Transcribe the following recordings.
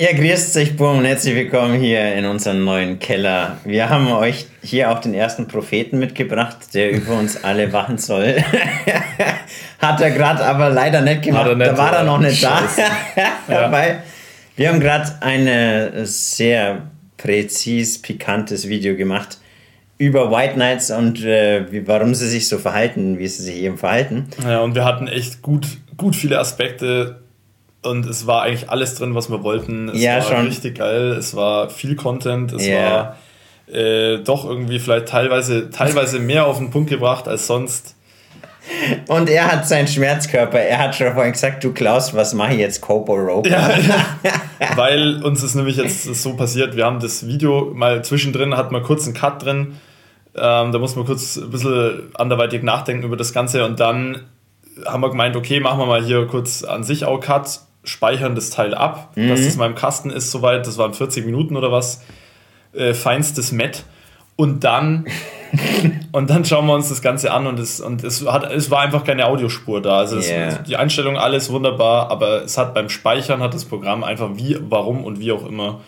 Ja, grüßt euch, Burm, und herzlich willkommen hier in unserem neuen Keller. Wir haben euch hier auch den ersten Propheten mitgebracht, der über uns alle wachen soll. Hat er gerade aber leider nicht gemacht, nicht, da war er noch nicht Scheiße. da. ja. Weil wir haben gerade ein sehr präzis pikantes Video gemacht über White Knights und äh, wie, warum sie sich so verhalten, wie sie sich eben verhalten. Ja, und wir hatten echt gut, gut viele Aspekte und es war eigentlich alles drin, was wir wollten. Es ja, war schon. richtig geil. Es war viel Content. Es yeah. war äh, doch irgendwie vielleicht teilweise, teilweise mehr auf den Punkt gebracht als sonst. Und er hat seinen Schmerzkörper. Er hat schon vorhin gesagt, du Klaus, was mache ich jetzt, Copo Rope? Ja, weil uns ist nämlich jetzt so passiert, wir haben das Video mal zwischendrin, hat mal kurz einen Cut drin. Ähm, da muss man kurz ein bisschen anderweitig nachdenken über das Ganze und dann haben wir gemeint, okay, machen wir mal hier kurz an sich auch Cut speichern das Teil ab, mhm. dass es mal im Kasten ist soweit, das waren 40 Minuten oder was, äh, feinstes Met und dann und dann schauen wir uns das Ganze an und es, und es, hat, es war einfach keine Audiospur da. Also yeah. es, die Einstellung alles wunderbar, aber es hat beim Speichern hat das Programm einfach wie, warum und wie auch immer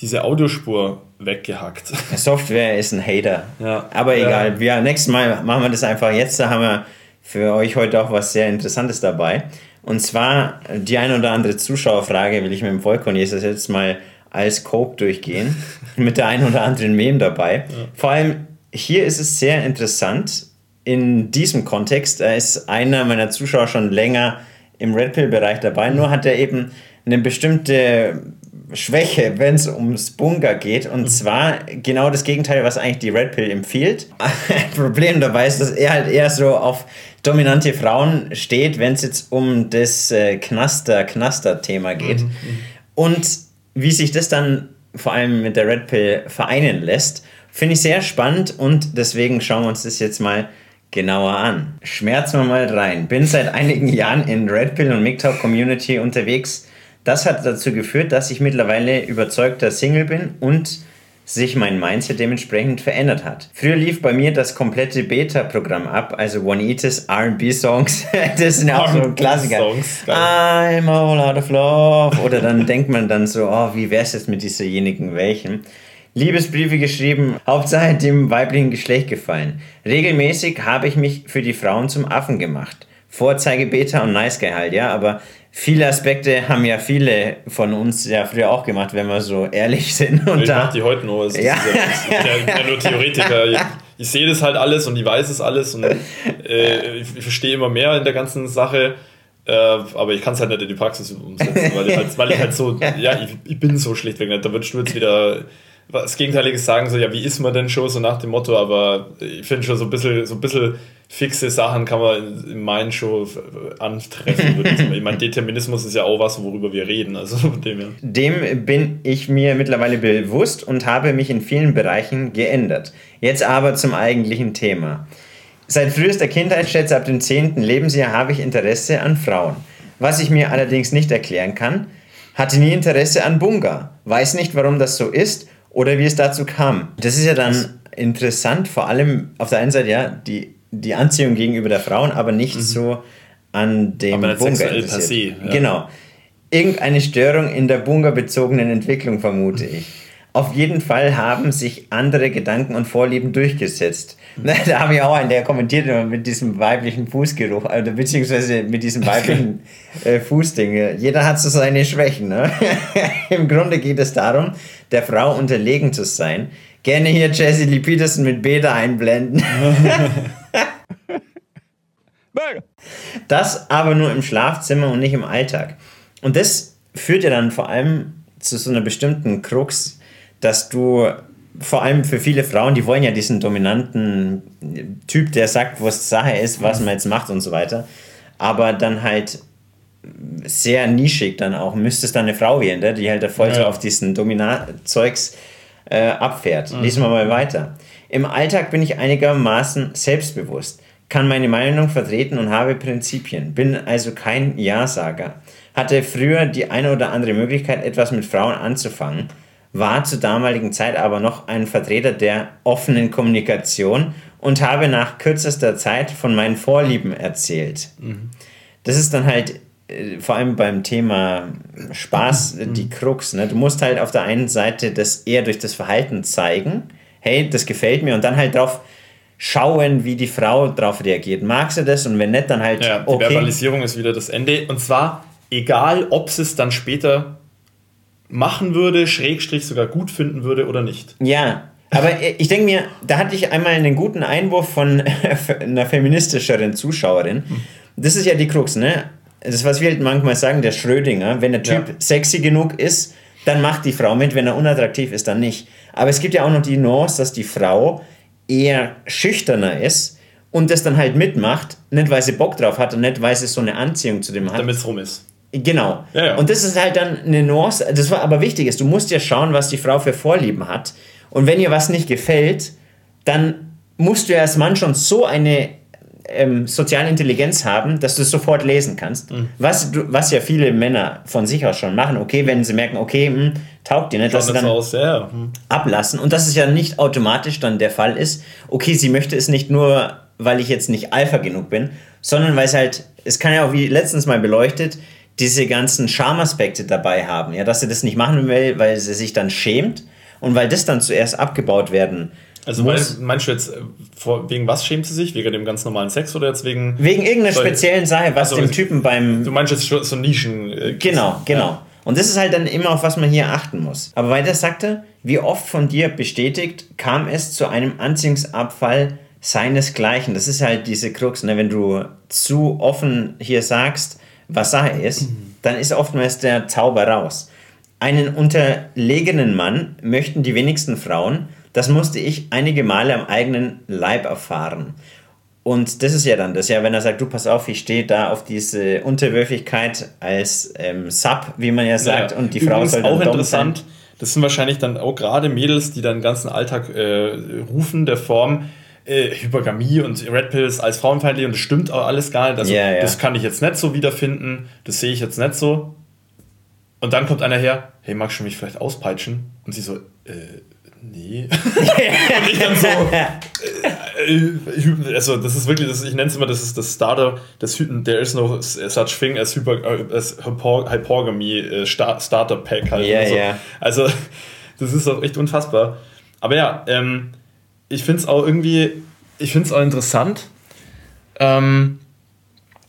diese Audiospur weggehackt. Software ist ein Hater. Ja. Aber egal, ja. wir, nächstes Mal machen wir das einfach. Jetzt da haben wir für euch heute auch was sehr Interessantes dabei. Und zwar die ein oder andere Zuschauerfrage will ich mit dem Volkon jetzt mal als Cope durchgehen, mit der ein oder anderen Meme dabei. Ja. Vor allem hier ist es sehr interessant, in diesem Kontext, da ist einer meiner Zuschauer schon länger im Red Pill-Bereich dabei, nur hat er eben eine bestimmte Schwäche, wenn es ums Bunker geht. Und mhm. zwar genau das Gegenteil, was eigentlich die Red Pill empfiehlt. Ein Problem dabei ist, dass er halt eher so auf dominante Frauen steht, wenn es jetzt um das äh, Knaster-Knaster-Thema geht. Mhm. Und wie sich das dann vor allem mit der Red Pill vereinen lässt, finde ich sehr spannend und deswegen schauen wir uns das jetzt mal genauer an. Schmerzen wir mal rein. Bin seit einigen Jahren in Red Pill und MGTOW Community unterwegs. Das hat dazu geführt, dass ich mittlerweile überzeugter Single bin und sich mein Mindset dementsprechend verändert hat. Früher lief bei mir das komplette Beta-Programm ab, also One Eaters R&B-Songs, das sind ja auch so Klassiker. I'm all out of love. Oder dann denkt man dann so, oh, wie wär's jetzt mit dieserjenigen welchen? Liebesbriefe geschrieben, Hauptsache dem weiblichen Geschlecht gefallen. Regelmäßig habe ich mich für die Frauen zum Affen gemacht. Vorzeige Beta und Nice Guy halt, ja, aber viele Aspekte haben ja viele von uns ja früher auch gemacht, wenn wir so ehrlich sind. Und ich da, mach die heute nur. Es ja. ich bin ja nur Theoretiker. Ich, ich sehe das halt alles und ich weiß es alles und äh, ich, verstehe immer mehr in der ganzen Sache. Äh, aber ich kann es halt nicht in die Praxis umsetzen, weil ich halt, weil ich halt so, ja, ich, ich bin so schlichtweg nicht. Da du jetzt wieder was Gegenteiliges sagen, so, ja, wie ist man denn schon, so nach dem Motto, aber ich finde schon so ein bisschen, so ein bisschen fixe Sachen kann man in, in meinen Show antreffen. ich meine, Determinismus ist ja auch was, worüber wir reden. Also dem, ja. dem bin ich mir mittlerweile bewusst und habe mich in vielen Bereichen geändert. Jetzt aber zum eigentlichen Thema. Seit frühester Kindheit, schätze ab dem 10. Lebensjahr, habe ich Interesse an Frauen. Was ich mir allerdings nicht erklären kann, hatte nie Interesse an Bunga. Weiß nicht, warum das so ist oder wie es dazu kam. Das ist ja dann interessant, vor allem auf der einen Seite ja die, die Anziehung gegenüber der Frauen, aber nicht mhm. so an dem aber Bunga interessiert. Se, ja. Genau. Irgendeine Störung in der Bunga-bezogenen Entwicklung vermute ich. Auf jeden Fall haben sich andere Gedanken und Vorlieben durchgesetzt. Mhm. Da habe ich auch einen, der kommentiert immer mit diesem weiblichen Fußgeruch, also beziehungsweise mit diesem weiblichen äh, Fußding. Jeder hat so seine Schwächen. Ne? Im Grunde geht es darum, der Frau unterlegen zu sein. Gerne hier Jesse Lee Peterson mit Beta einblenden. das aber nur im Schlafzimmer und nicht im Alltag. Und das führt ja dann vor allem zu so einer bestimmten Krux, dass du vor allem für viele Frauen, die wollen ja diesen dominanten Typ, der sagt, was Sache ist, was man jetzt macht und so weiter. Aber dann halt sehr nischig dann auch, müsste es dann eine Frau werden, ne, die halt voll ja. so auf diesen Dominanzeugs äh, abfährt. Mhm. Lesen wir mal weiter. Im Alltag bin ich einigermaßen selbstbewusst, kann meine Meinung vertreten und habe Prinzipien, bin also kein Ja-Sager. Hatte früher die eine oder andere Möglichkeit, etwas mit Frauen anzufangen, war zur damaligen Zeit aber noch ein Vertreter der offenen Kommunikation und habe nach kürzester Zeit von meinen Vorlieben erzählt. Mhm. Das ist dann halt äh, vor allem beim Thema Spaß äh, die Krux. Ne? Du musst halt auf der einen Seite das eher durch das Verhalten zeigen, hey, das gefällt mir und dann halt drauf schauen, wie die Frau darauf reagiert. Magst du das? Und wenn nicht, dann halt. Ja, die okay. Verbalisierung ist wieder das Ende. Und zwar egal, ob sie es dann später machen würde, Schrägstrich sogar gut finden würde oder nicht. Ja, aber ich denke mir, da hatte ich einmal einen guten Einwurf von einer feministischeren Zuschauerin. Das ist ja die Krux, ne? Das, was wir halt manchmal sagen, der Schrödinger, wenn der Typ ja. sexy genug ist, dann macht die Frau mit, wenn er unattraktiv ist, dann nicht. Aber es gibt ja auch noch die Nuance, dass die Frau eher schüchterner ist und das dann halt mitmacht, nicht weil sie Bock drauf hat und nicht weil sie so eine Anziehung zu dem hat. Damit es rum ist. Genau. Ja, ja. Und das ist halt dann eine Nuance, das war aber wichtig ist, du musst ja schauen, was die Frau für Vorlieben hat. Und wenn ihr was nicht gefällt, dann musst du ja als Mann schon so eine ähm, soziale Intelligenz haben, dass du es sofort lesen kannst. Mhm. Was, du, was ja viele Männer von sich aus schon machen. Okay, wenn sie merken, okay, mh, hm, taugt dir nicht, dass sie dann aus, ja. mhm. ablassen. Und dass es ja nicht automatisch dann der Fall ist, okay, sie möchte es nicht nur, weil ich jetzt nicht Alpha genug bin, sondern weil es halt, es kann ja auch wie letztens mal beleuchtet, diese ganzen Charmaspekte dabei haben. Ja, dass sie das nicht machen will, weil sie sich dann schämt und weil das dann zuerst abgebaut werden also muss, meinst du jetzt, äh, wegen was schämt sie sich? Wegen dem ganz normalen Sex oder jetzt wegen... Wegen irgendeiner speziellen Sache, was also, dem Typen beim... Du meinst jetzt so Nischen... Äh, genau, genau. Ja. Und das ist halt dann immer, auf was man hier achten muss. Aber weiter sagte, wie oft von dir bestätigt, kam es zu einem Anziehungsabfall seinesgleichen. Das ist halt diese Krux. Ne? Wenn du zu offen hier sagst, was Sache ist, dann ist oftmals der Zauber raus. Einen unterlegenen Mann möchten die wenigsten Frauen, das musste ich einige Male am eigenen Leib erfahren. Und das ist ja dann das, ja, wenn er sagt, du pass auf, ich stehe da auf diese Unterwürfigkeit als ähm, Sub, wie man ja sagt, ja, und die Frau soll dann auch interessant. Sein. Das sind wahrscheinlich dann auch gerade Mädels, die dann den ganzen Alltag äh, rufen, der Form, äh, Hypergamie und Red Pills als frauenfeindlich und das stimmt auch alles gar nicht. Also, ja, ja. das kann ich jetzt nicht so wiederfinden, das sehe ich jetzt nicht so. Und dann kommt einer her, hey, magst du mich vielleicht auspeitschen? Und sie so, äh, nee. und ich dann so, äh, also das ist wirklich, das, ich nenne es immer, das ist das Starter, das there is no such thing as, Hyper, as Hypergamy äh, Starter Pack halt. Yeah, so. yeah. Also das ist auch echt unfassbar. Aber ja, ähm, ich finde es auch irgendwie, ich finde es auch interessant. Ähm,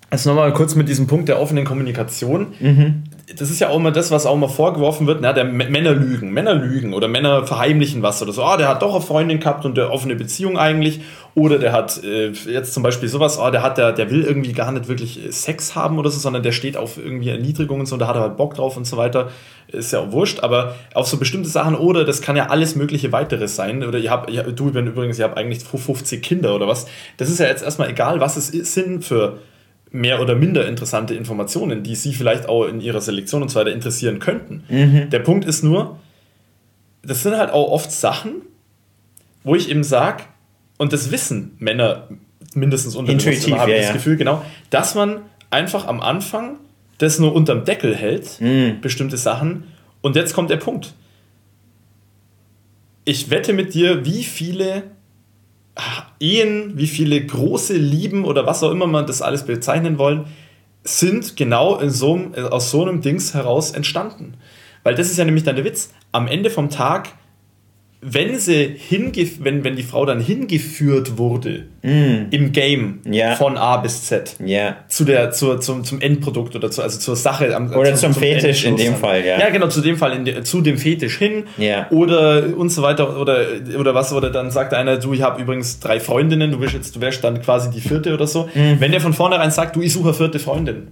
also nochmal kurz mit diesem Punkt der offenen Kommunikation. Mhm das ist ja auch immer das, was auch immer vorgeworfen wird, na, der Männer lügen, Männer lügen oder Männer verheimlichen was oder so. Ah, der hat doch eine Freundin gehabt und eine offene Beziehung eigentlich. Oder der hat äh, jetzt zum Beispiel sowas, ah, der hat, der, der will irgendwie gar nicht wirklich äh, Sex haben oder so, sondern der steht auf irgendwie Erniedrigung und so, und da hat er halt Bock drauf und so weiter. Ist ja auch wurscht, aber auf so bestimmte Sachen oder das kann ja alles mögliche weiteres sein. Oder ihr habt, du übrigens, ihr habt eigentlich 50 Kinder oder was. Das ist ja jetzt erstmal egal, was es sind für mehr oder minder interessante Informationen, die Sie vielleicht auch in Ihrer Selektion und so weiter interessieren könnten. Mhm. Der Punkt ist nur, das sind halt auch oft Sachen, wo ich eben sage, und das wissen Männer mindestens unterbewusst, habe ich das ja. Gefühl, genau, dass man einfach am Anfang das nur unterm Deckel hält, mhm. bestimmte Sachen. Und jetzt kommt der Punkt. Ich wette mit dir, wie viele Ehen, wie viele große Lieben oder was auch immer man das alles bezeichnen wollen, sind genau in so aus so einem Dings heraus entstanden. Weil das ist ja nämlich dann der Witz. Am Ende vom Tag wenn sie wenn, wenn die Frau dann hingeführt wurde mm. im Game yeah. von A bis Z yeah. zu der, zur, zum, zum Endprodukt oder zu, also zur Sache am, oder zum, zum Fetisch in dem Fall, ja. Ja, genau, zu dem Fall, in, zu dem Fetisch hin yeah. oder und so weiter oder, oder was, oder dann sagt einer, du, ich habe übrigens drei Freundinnen, du wirst jetzt, du wärst dann quasi die vierte oder so. Mm. Wenn der von vornherein sagt, du, ich suche eine vierte Freundin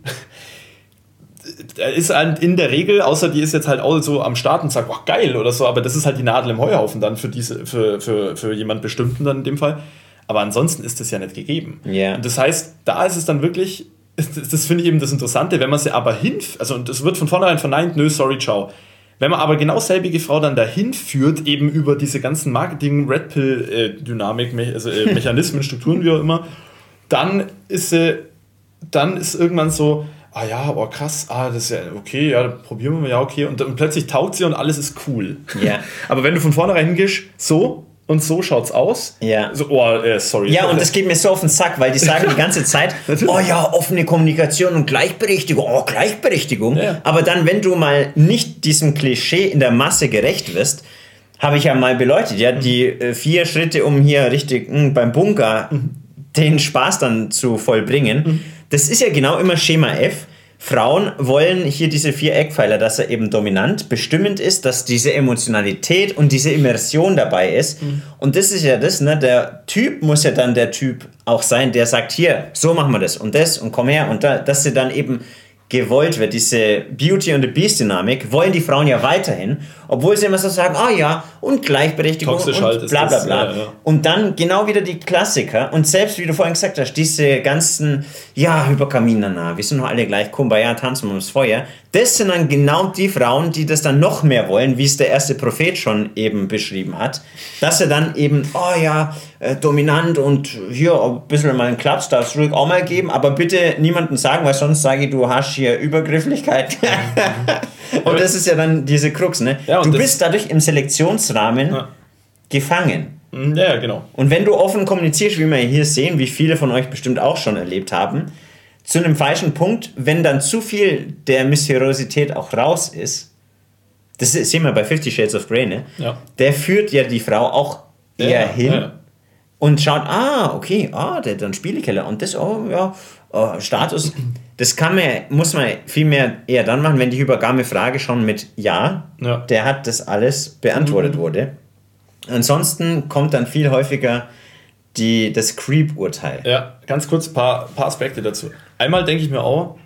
ist in der Regel, außer die ist jetzt halt auch so am Start und sagt, oh, geil oder so, aber das ist halt die Nadel im Heuhaufen dann für diese, für, für, für jemand Bestimmten dann in dem Fall. Aber ansonsten ist das ja nicht gegeben. Yeah. Und das heißt, da ist es dann wirklich, das, das finde ich eben das Interessante, wenn man sie aber hin, also und das wird von vornherein verneint, nö, sorry, ciao. Wenn man aber genau selbige Frau dann dahin führt, eben über diese ganzen Marketing-Red Pill-Dynamik, äh, also äh, Mechanismen, Strukturen, wie auch immer, dann ist sie, dann ist irgendwann so, ah ja, oh krass, ah, das ist ja okay, ja, probieren wir mal, ja, okay. Und dann plötzlich taugt sie und alles ist cool. Ja. Aber wenn du von vornherein hingehst, so, und so schaut's aus. Ja. So, oh, äh, sorry. Ja, und das geht mir so auf den Sack, weil die sagen die ganze Zeit, oh ja, offene Kommunikation und Gleichberechtigung, oh, Gleichberechtigung. Ja. Aber dann, wenn du mal nicht diesem Klischee in der Masse gerecht wirst, habe ich ja mal beleuchtet, ja, die äh, vier Schritte, um hier richtig mh, hm, beim Bunker mhm. den Spaß dann zu vollbringen. Mhm. Das ist ja genau immer Schema F. Frauen wollen hier diese vier Eckpfeiler, dass er eben dominant, bestimmend ist, dass diese Emotionalität und diese Immersion dabei ist. Mhm. Und das ist ja das, ne? Der Typ muss ja dann der Typ auch sein, der sagt, hier, so machen wir das und das und komm her und da, dass sie dann eben gewollt wird, diese Beauty und the Beast Dynamik, wollen die Frauen ja weiterhin, obwohl sie immer so sagen, ah oh ja, und Gleichberechtigung Toxisch und halt bla bla bla. Das, ja, ja. Und dann genau wieder die Klassiker und selbst, wie du vorhin gesagt hast, diese ganzen, ja, Hyperkaminana, wir sind doch alle gleich, Kumbaya, tanzen wir ums Feuer, das sind dann genau die Frauen, die das dann noch mehr wollen, wie es der erste Prophet schon eben beschrieben hat, dass er dann eben, oh ja, äh, dominant und hier ein bisschen mal einen Klaps darf es ruhig auch mal geben, aber bitte niemanden sagen, weil sonst sage ich, du hast hier Übergrifflichkeit. und das ist ja dann diese Krux, ne? Ja, du bist dadurch im Selektionsrahmen ja. gefangen. Mhm, ja, genau. Und wenn du offen kommunizierst, wie wir hier sehen, wie viele von euch bestimmt auch schon erlebt haben, zu einem falschen Punkt, wenn dann zu viel der Mysteriosität auch raus ist, das sehen wir bei Fifty Shades of Grey, ne? Ja. Der führt ja die Frau auch eher ja, hin. Und schaut, ah, okay, ah, der hat dann Spielekeller und das, oh, ja, oh, Status. Das kann man, muss man viel mehr eher dann machen, wenn die hypergame Frage schon mit Ja, ja. der hat das alles beantwortet mhm. wurde. Ansonsten kommt dann viel häufiger die, das Creep-Urteil. Ja, ganz kurz ein paar, paar Aspekte dazu. Einmal denke ich mir auch,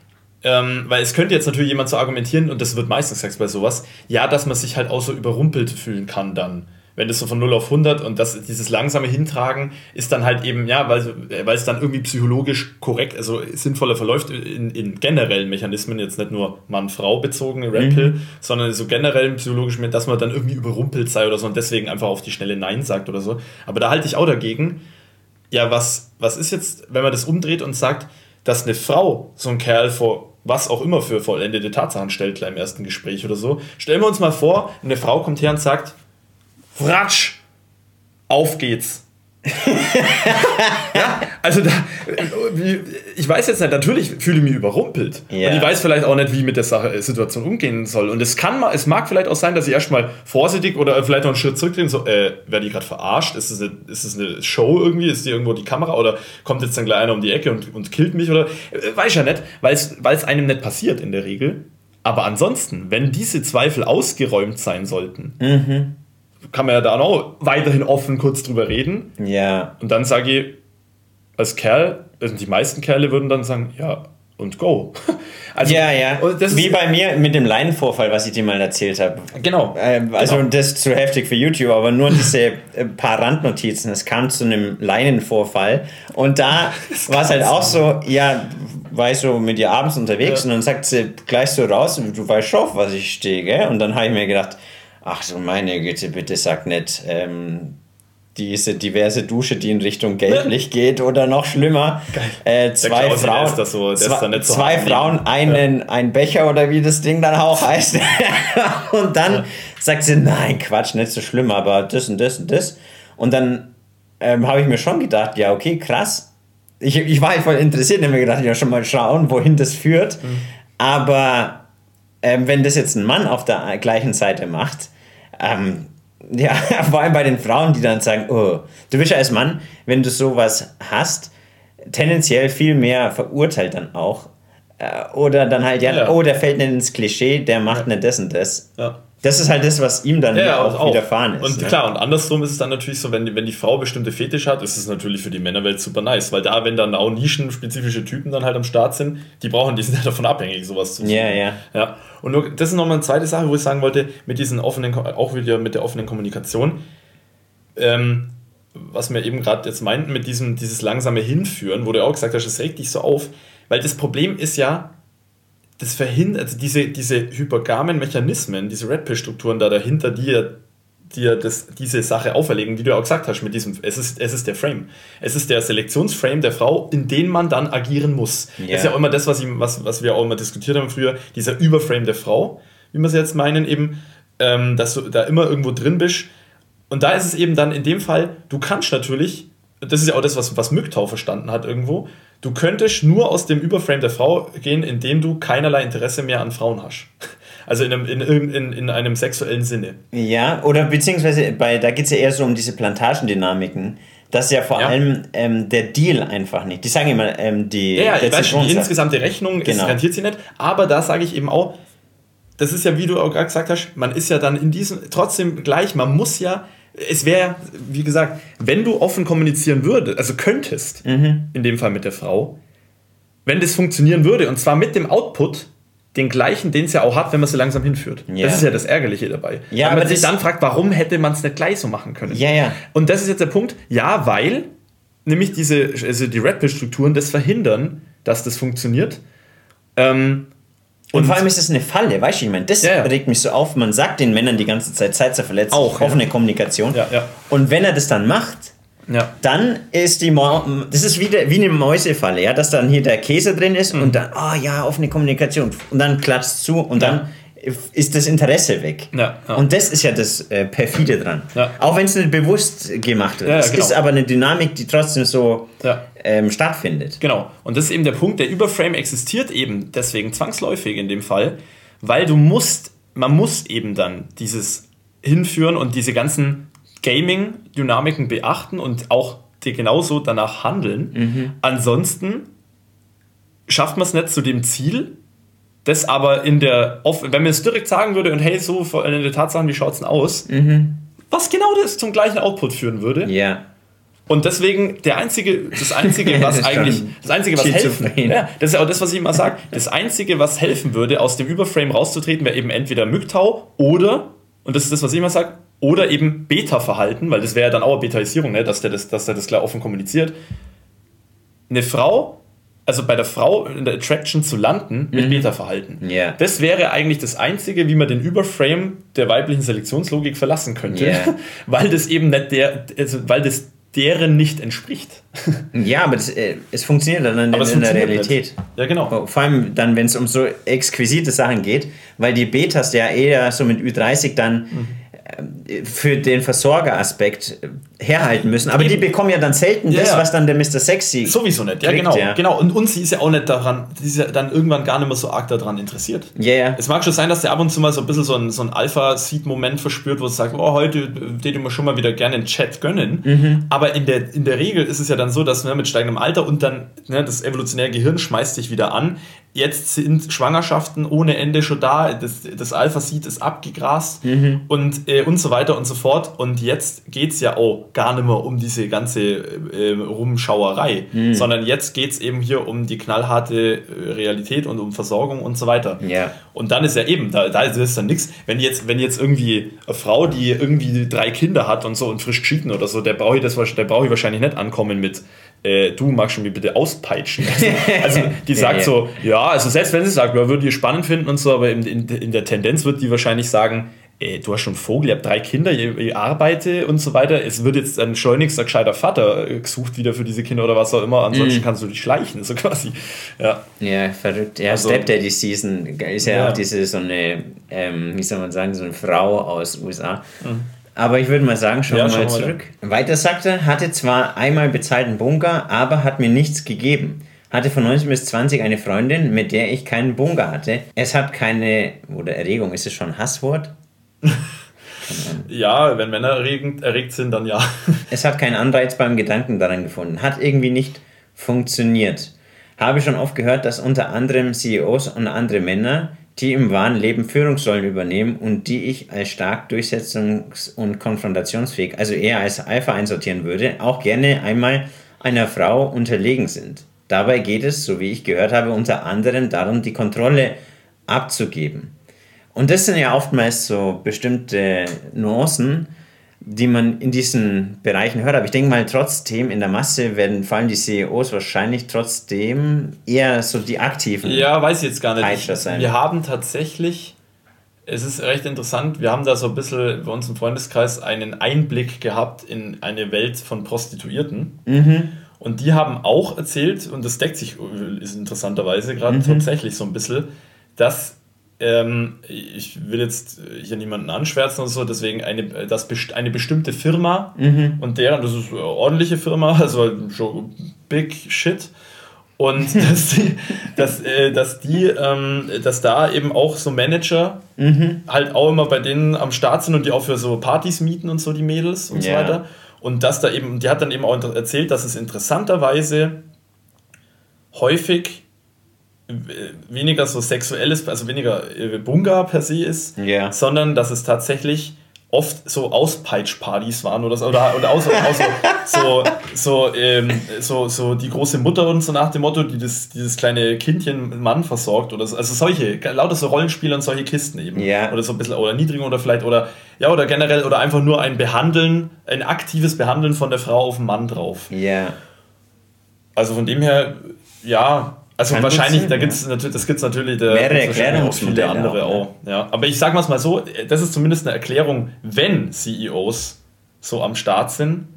ähm, weil es könnte jetzt natürlich jemand so argumentieren, und das wird meistens gesagt bei sowas, ja, dass man sich halt auch so überrumpelt fühlen kann dann. Wenn das so von 0 auf 100 und das, dieses langsame Hintragen ist dann halt eben, ja, weil, weil es dann irgendwie psychologisch korrekt, also sinnvoller verläuft in, in generellen Mechanismen, jetzt nicht nur Mann-Frau bezogene Red mhm. sondern so generell psychologisch, dass man dann irgendwie überrumpelt sei oder so und deswegen einfach auf die Schnelle Nein sagt oder so. Aber da halte ich auch dagegen, ja, was, was ist jetzt, wenn man das umdreht und sagt, dass eine Frau so einen Kerl vor was auch immer für vollendete Tatsachen stellt, gleich im ersten Gespräch oder so. Stellen wir uns mal vor, eine Frau kommt her und sagt, Fratsch, auf geht's. ja, also da, ich weiß jetzt nicht, natürlich fühle ich mich überrumpelt. Yeah. Und ich weiß vielleicht auch nicht, wie ich mit der Sache, äh, Situation umgehen soll. Und es kann mal, es mag vielleicht auch sein, dass ich erstmal vorsichtig oder vielleicht noch einen Schritt zurückdrehe so, äh, werde ich gerade verarscht? Ist es, eine, ist es eine Show irgendwie? Ist die irgendwo die Kamera oder kommt jetzt dann gleich einer um die Ecke und, und killt mich? Oder äh, weiß ich ja nicht, weil es einem nicht passiert in der Regel. Aber ansonsten, wenn diese Zweifel ausgeräumt sein sollten, mhm kann man ja da auch weiterhin offen kurz drüber reden. Ja. Und dann sage ich, als Kerl, also die meisten Kerle würden dann sagen, ja, und go. Also, ja, ja. Wie bei mir mit dem Leinenvorfall, was ich dir mal erzählt habe. Genau. Ähm, also genau. das ist zu heftig für YouTube, aber nur diese äh, paar Randnotizen. Es kam zu einem Leinenvorfall und da war es halt auch so, ja, war ich so mit ihr abends unterwegs ja. und dann sagt sie gleich so raus, du weißt schon, was ich stehe, gell? Und dann habe ich mir gedacht, ach so meine Güte, bitte sag nicht, ähm, diese diverse Dusche, die in Richtung Gelblich geht oder noch schlimmer. Äh, zwei Frauen, so, zwei, zwei Frauen einen, ja. ein Becher oder wie das Ding dann auch heißt. und dann ja. sagt sie, nein, Quatsch, nicht so schlimm, aber das und das und das. Und dann ähm, habe ich mir schon gedacht, ja, okay, krass. Ich, ich war halt voll interessiert habe mir gedacht, ja, schon mal schauen, wohin das führt. Mhm. Aber ähm, wenn das jetzt ein Mann auf der gleichen Seite macht, ähm, ja, vor allem bei den Frauen, die dann sagen, oh, du bist ja als Mann, wenn du sowas hast, tendenziell viel mehr verurteilt dann auch. Äh, oder dann halt, ja, ja, oh, der fällt nicht ins Klischee, der macht ja. nicht das und das. Ja das ist halt das, was ihm dann ja, auch, auch widerfahren ist. Und ne? klar, und andersrum ist es dann natürlich so, wenn, wenn die Frau bestimmte Fetisch hat, ist es natürlich für die Männerwelt super nice, weil da, wenn dann auch nischenspezifische Typen dann halt am Start sind, die brauchen, die sind ja davon abhängig, sowas zu tun. Ja, ja. ja. Und nur, das ist nochmal eine zweite Sache, wo ich sagen wollte, mit diesen offenen, auch wieder mit der offenen Kommunikation, ähm, was wir eben gerade jetzt meinten, mit diesem, dieses langsame Hinführen, wo du auch gesagt hast, das regt dich so auf, weil das Problem ist ja, das verhindert, also diese, diese hypergamen Mechanismen, diese Red Pill-Strukturen da dahinter, die ja, ja das, diese Sache auferlegen, wie du ja auch gesagt hast, mit diesem, es ist, es ist der Frame. Es ist der Selektionsframe der Frau, in den man dann agieren muss. Yeah. Das ist ja auch immer das, was, ich, was, was wir auch immer diskutiert haben früher, dieser Überframe der Frau, wie wir es jetzt meinen, eben, ähm, dass du da immer irgendwo drin bist Und da ist es eben dann in dem Fall, du kannst natürlich, das ist ja auch das, was, was Mücktau verstanden hat irgendwo, du könntest nur aus dem Überframe der Frau gehen, indem du keinerlei Interesse mehr an Frauen hast. Also in einem, in, in, in einem sexuellen Sinne. Ja, oder beziehungsweise bei, da geht es ja eher so um diese Plantagendynamiken. Das ist ja vor ja. allem ähm, der Deal einfach nicht. Die sagen immer, ähm, die. Ja, ja ich weiß schon, die insgesamte Rechnung genau. garantiert sie nicht. Aber da sage ich eben auch, das ist ja, wie du auch gerade gesagt hast, man ist ja dann in diesem, trotzdem gleich, man muss ja, es wäre, wie gesagt, wenn du offen kommunizieren würdest, also könntest, mhm. in dem Fall mit der Frau, wenn das funktionieren würde, und zwar mit dem Output, den gleichen, den es ja auch hat, wenn man sie langsam hinführt. Ja. Das ist ja das Ärgerliche dabei. Ja, weil man sich dann fragt, warum hätte man es nicht gleich so machen können? Ja, ja. Und das ist jetzt der Punkt, ja, weil nämlich diese, also die Red Pill-Strukturen das verhindern, dass das funktioniert. Ähm, und, und, vor allem ist es eine Falle, weißt du, ich meine, das ja, ja. regt mich so auf. Man sagt den Männern die ganze Zeit Zeit zur Verletzung, auch offene ja. Kommunikation. Und wenn er das dann macht, dann ist die Mo das ist wie, wie eine Mäusefalle, ja, dass dann hier der Käse drin ist mhm. und dann, oh ja, offene Kommunikation. Und dann klatscht zu und dann ist das Interesse weg. Ja, ja. Und das ist ja das äh, perfide dran. Ja. Auch wenn es nicht bewusst gemacht wird. es genau. ist aber eine Dynamik, die trotzdem so ähm, stattfindet. Genau. Und das ist eben der Punkt, der Überframe existiert eben deswegen zwangsläufig in dem Fall, weil du musst, man muss eben dann dieses hinführen und diese ganzen Gaming-Dynamiken beachten und auch die genauso danach handeln. Mhm. Ansonsten schafft man es nicht zu dem Ziel, das aber in der, wenn man es direkt sagen würde und hey, so in der Tatsachen, wie schaut es denn aus, mhm. was genau das zum gleichen Output führen würde. Ja. Und deswegen der einzige, das einzige, was eigentlich, das einzige, was helfen, ja, das ist auch das, was ich immer sage, das einzige, was helfen würde, aus dem Überframe rauszutreten, wäre eben entweder MGTOW oder, und das ist das, was ich immer sage, oder eben Beta-Verhalten, weil das wäre ja dann auch Betaisierung, ne, dass der das, dass der das klar offen kommuniziert. Eine Frau also bei der Frau in der Attraction zu landen mit mhm. Beta-Verhalten. Yeah. Das wäre eigentlich das Einzige, wie man den Überframe der weiblichen Selektionslogik verlassen könnte, yeah. weil das eben nicht der, also weil das deren nicht entspricht. Ja, aber das, äh, es funktioniert dann in, in der Realität. Nicht. Ja, genau. Oh, vor allem dann, wenn es um so exquisite Sachen geht, weil die Betas ja eher so mit Ü30 dann mhm für den Versorgeraspekt herhalten müssen. Aber Eben. die bekommen ja dann selten ja, das, was dann der Mr. Sexy. Sowieso nicht, ja, kriegt, genau. Ja. genau. Und, und sie ist ja auch nicht daran, sie ist ja dann irgendwann gar nicht mehr so arg daran interessiert. Ja, ja. Es mag schon sein, dass der ab und zu mal so ein bisschen so ein, so ein Alpha-Seed-Moment verspürt, wo sie sagt, oh, heute würde ich schon mal wieder gerne einen Chat gönnen. Mhm. Aber in der, in der Regel ist es ja dann so, dass ne, mit steigendem Alter und dann ne, das evolutionäre Gehirn schmeißt sich wieder an. Jetzt sind Schwangerschaften ohne Ende schon da, das, das Alpha-Seed ist abgegrast mhm. und, äh, und so weiter und so fort. Und jetzt geht es ja auch gar nicht mehr um diese ganze äh, Rumschauerei, mhm. sondern jetzt geht es eben hier um die knallharte äh, Realität und um Versorgung und so weiter. Yeah. Und dann ist ja eben, da, da ist dann nichts, wenn jetzt, wenn jetzt irgendwie eine Frau, die irgendwie drei Kinder hat und so und frisch geschieden oder so, der brauche ich, das, der brauche ich wahrscheinlich nicht ankommen mit äh, du magst mich bitte auspeitschen. Also, also die sagt so, ja, also selbst wenn sie sagt, ja, würde ich spannend finden und so, aber in, in, in der Tendenz wird die wahrscheinlich sagen, du hast schon Vogel, ihr habt drei Kinder, ihr, ihr arbeitet und so weiter. Es wird jetzt ein schleunigst ein gescheiter Vater gesucht wieder für diese Kinder oder was auch immer. Ansonsten mm. kannst du dich schleichen, so quasi. Ja, ja verrückt. Ja, also, Stepdaddy Season ist ja, ja, auch diese so eine, ähm, wie soll man sagen, so eine Frau aus USA. Mhm. Aber ich würde mal sagen, schauen ja, wir mal zurück. Weiter. weiter sagte, hatte zwar einmal bezahlten Bunker, aber hat mir nichts gegeben. Hatte von 19 bis 20 eine Freundin, mit der ich keinen Bunker hatte. Es hat keine, oder Erregung, ist es schon ein Hasswort? ja, wenn Männer erregend, erregt sind, dann ja. es hat keinen Anreiz beim Gedanken daran gefunden. Hat irgendwie nicht funktioniert. Habe schon oft gehört, dass unter anderem CEOs und andere Männer die im wahren Leben Führungsrollen übernehmen und die ich als stark durchsetzungs- und konfrontationsfähig, also eher als Alpha einsortieren würde, auch gerne einmal einer Frau unterlegen sind. Dabei geht es, so wie ich gehört habe, unter anderem darum, die Kontrolle abzugeben. Und das sind ja oftmals so bestimmte Nuancen, die man in diesen Bereichen hört. Aber ich denke mal, trotzdem in der Masse werden vor allem die CEOs wahrscheinlich trotzdem eher so die aktiven. Ja, weiß ich jetzt gar nicht. Sein. Wir haben tatsächlich, es ist recht interessant, wir haben da so ein bisschen bei uns im Freundeskreis einen Einblick gehabt in eine Welt von Prostituierten. Mhm. Und die haben auch erzählt, und das deckt sich ist interessanterweise gerade mhm. tatsächlich so ein bisschen, dass ähm, ich will jetzt hier niemanden anschwärzen und so, deswegen eine, das, eine bestimmte Firma mhm. und deren, das ist eine ordentliche Firma, also schon big shit. Und dass die, dass, äh, dass die, ähm, dass da eben auch so Manager mhm. halt auch immer bei denen am Start sind und die auch für so Partys mieten und so die Mädels und yeah. so weiter. Und dass da eben, die hat dann eben auch erzählt, dass es interessanterweise häufig weniger so sexuelles, also weniger Bunga per se ist, yeah. sondern dass es tatsächlich oft so Auspeitschpartys waren oder so, oder, oder auch so, so, so, ähm, so, so, die große Mutter und so nach dem Motto, die das, dieses kleine Kindchen Mann versorgt oder so. Also solche, lauter so Rollenspiele und solche Kisten eben. Ja. Oder so ein bisschen, oder Niedrigung oder vielleicht, oder ja, oder generell, oder einfach nur ein Behandeln, ein aktives Behandeln von der Frau auf den Mann drauf. Ja. Also von dem her, ja, also Kann wahrscheinlich, sein, da gibt's ja. natürlich, das gibt es natürlich da mehrere Erklärungsmodelle andere auch. auch. Ja. Aber ich sage mal so, das ist zumindest eine Erklärung, wenn CEOs so am Start sind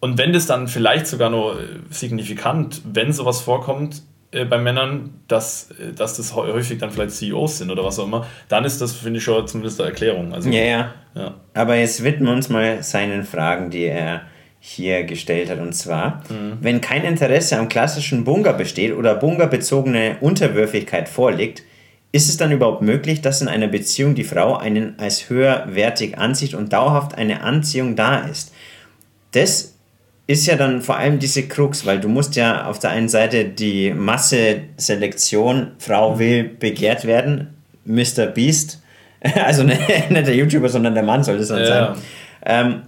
und wenn das dann vielleicht sogar nur signifikant, wenn sowas vorkommt äh, bei Männern, dass, äh, dass das häufig dann vielleicht CEOs sind oder was auch immer, dann ist das, finde ich, schon zumindest eine Erklärung. Also, ja, ja, ja. Aber jetzt widmen wir uns mal seinen Fragen, die er hier gestellt hat. Und zwar, mhm. wenn kein Interesse am klassischen Bunga besteht oder Bunga-bezogene Unterwürfigkeit vorliegt, ist es dann überhaupt möglich, dass in einer Beziehung die Frau einen als höherwertig ansieht und dauerhaft eine Anziehung da ist? Das ist ja dann vor allem diese Krux, weil du musst ja auf der einen Seite die Masse-Selektion, Frau mhm. will begehrt werden, Mr. Beast, also nicht der YouTuber, sondern der Mann soll das dann ja. sein. Ähm,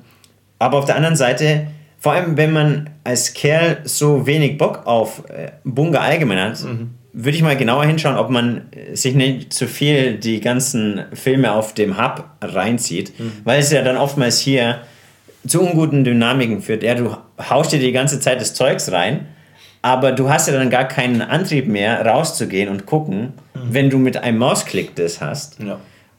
aber auf der anderen Seite, vor allem wenn man als Kerl so wenig Bock auf äh, Bunga allgemein hat, mhm. würde ich mal genauer hinschauen, ob man äh, sich nicht zu viel die ganzen Filme auf dem Hub reinzieht, mhm. weil es ja dann oftmals hier zu unguten Dynamiken führt. Ja, du haust dir die ganze Zeit das Zeugs rein, aber du hast ja dann gar keinen Antrieb mehr, rauszugehen und gucken, mhm. wenn du mit einem Mausklick das hast. Ja.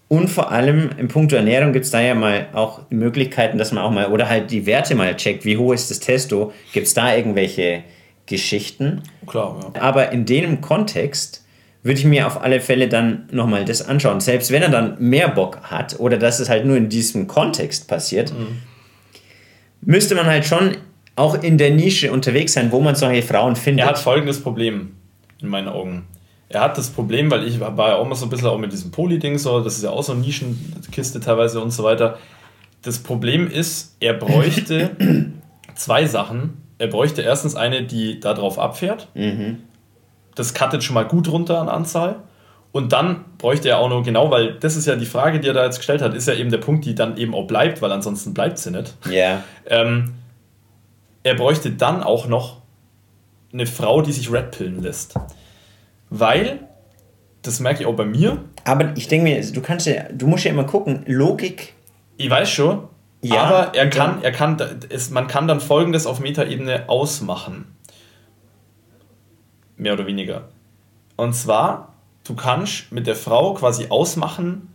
Und vor allem im Punkt Ernährung gibt es da ja mal auch Möglichkeiten, dass man auch mal, oder halt die Werte mal checkt, wie hoch ist das Testo, gibt es da irgendwelche Geschichten? Klar, ja. Aber in dem Kontext würde ich mir auf alle Fälle dann nochmal das anschauen. Selbst wenn er dann mehr Bock hat oder dass es halt nur in diesem Kontext passiert, mhm. müsste man halt schon auch in der Nische unterwegs sein, wo man solche Frauen findet. Er hat folgendes Problem in meinen Augen er hat das Problem, weil ich war ja auch mal so ein bisschen auch mit diesem Poly-Ding so, das ist ja auch so eine Nischenkiste teilweise und so weiter. Das Problem ist, er bräuchte zwei Sachen. Er bräuchte erstens eine, die darauf abfährt. Mhm. Das cuttet schon mal gut runter an Anzahl. Und dann bräuchte er auch noch genau, weil das ist ja die Frage, die er da jetzt gestellt hat, ist ja eben der Punkt, die dann eben auch bleibt, weil ansonsten bleibt sie nicht. Ja. Yeah. Ähm, er bräuchte dann auch noch eine Frau, die sich redpillen lässt. Weil, das merke ich auch bei mir. Aber ich denke mir, du kannst ja, du musst ja immer gucken, Logik. Ich weiß schon, ja, aber er kann, er kann, es, man kann dann folgendes auf Metaebene ausmachen. Mehr oder weniger. Und zwar, du kannst mit der Frau quasi ausmachen,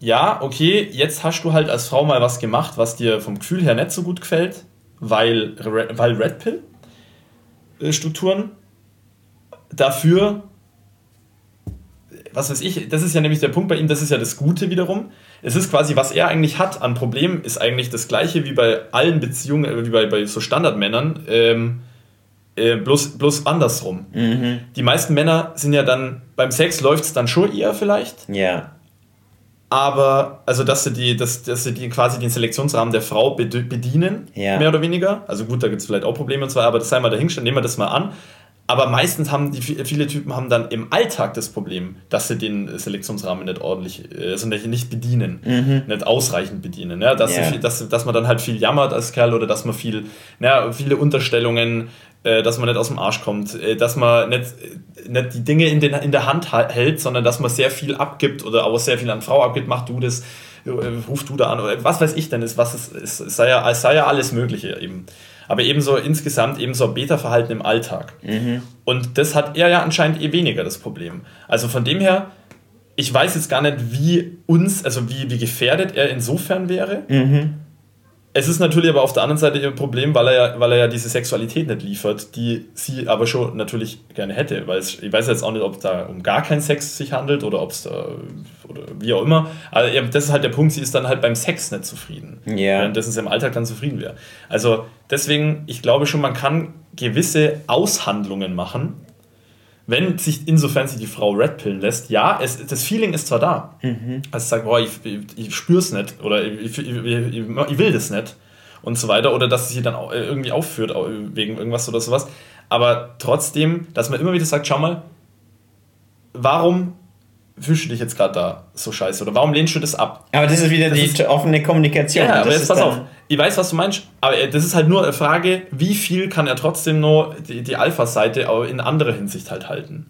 ja, okay, jetzt hast du halt als Frau mal was gemacht, was dir vom Gefühl her nicht so gut gefällt, weil, weil Red Pill äh, Strukturen dafür, was weiß ich, das ist ja nämlich der Punkt bei ihm, das ist ja das Gute wiederum. Es ist quasi, was er eigentlich hat an Problemen, ist eigentlich das gleiche wie bei allen Beziehungen, äh, wie bei, bei so Standardmännern, ähm, äh, bloß, bloß andersrum. Mhm. Die meisten Männer sind ja dann, beim Sex läuft es dann schon eher vielleicht. Ja. Aber, also, dass sie, die, dass, dass sie die quasi den Selektionsrahmen der Frau bedienen, ja. mehr oder weniger. Also, gut, da gibt es vielleicht auch Probleme und zwar, aber das sei mal dahingestellt, nehmen wir das mal an. Aber meistens haben die viele Typen haben dann im Alltag das Problem, dass sie den Selektionsrahmen nicht ordentlich, also nicht bedienen, mhm. nicht ausreichend bedienen. Ja, dass, yeah. sie, dass, dass man dann halt viel jammert als Kerl oder dass man viel, ja, viele Unterstellungen, äh, dass man nicht aus dem Arsch kommt, äh, dass man nicht, nicht die Dinge in, den, in der Hand hält, sondern dass man sehr viel abgibt oder auch sehr viel an Frau abgibt, mach du das, äh, ruf du da an oder was weiß ich denn ist, was es, es, sei ja, es sei ja alles Mögliche eben aber ebenso insgesamt ebenso Beta-Verhalten im Alltag. Mhm. Und das hat er ja anscheinend eh weniger das Problem. Also von dem her, ich weiß jetzt gar nicht, wie uns, also wie, wie gefährdet er insofern wäre. Mhm. Es ist natürlich aber auf der anderen Seite ihr Problem, weil er ja, weil er ja diese Sexualität nicht liefert, die sie aber schon natürlich gerne hätte. Weil es, ich weiß jetzt auch nicht, ob es da um gar keinen Sex sich handelt oder ob es da oder wie auch immer. Aber das ist halt der Punkt, sie ist dann halt beim Sex nicht zufrieden. Ja. Währenddessen sie im Alltag dann zufrieden wäre. Also deswegen, ich glaube schon, man kann gewisse Aushandlungen machen, wenn sich, insofern sie die Frau redpillen lässt, ja, es, das Feeling ist zwar da. Mhm. Also sagt, boah, ich, ich, ich spür's nicht oder ich, ich, ich, will das nicht und so weiter. Oder dass sie dann auch irgendwie aufführt wegen irgendwas oder sowas. Aber trotzdem, dass man immer wieder sagt, schau mal, warum fühlst du dich jetzt gerade da so scheiße? Oder warum lehnst du das ab? Aber das ist wieder das die ist, offene Kommunikation. Ja, aber jetzt pass auf. Ich weiß, was du meinst, aber das ist halt nur eine Frage, wie viel kann er trotzdem nur die, die Alpha-Seite in anderer Hinsicht halt halten.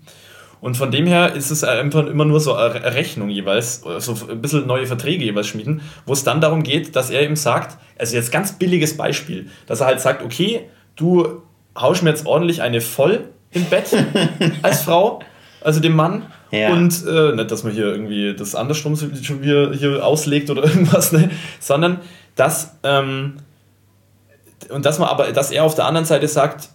Und von dem her ist es einfach immer nur so eine Rechnung jeweils, so ein bisschen neue Verträge jeweils schmieden, wo es dann darum geht, dass er ihm sagt, also jetzt ganz billiges Beispiel, dass er halt sagt, okay, du haust mir jetzt ordentlich eine voll im Bett als Frau, also dem Mann, ja. Und äh, nicht, dass man hier irgendwie das andersrum schon wieder hier auslegt oder irgendwas, ne? sondern dass, ähm, und dass man aber, dass er auf der anderen Seite sagt,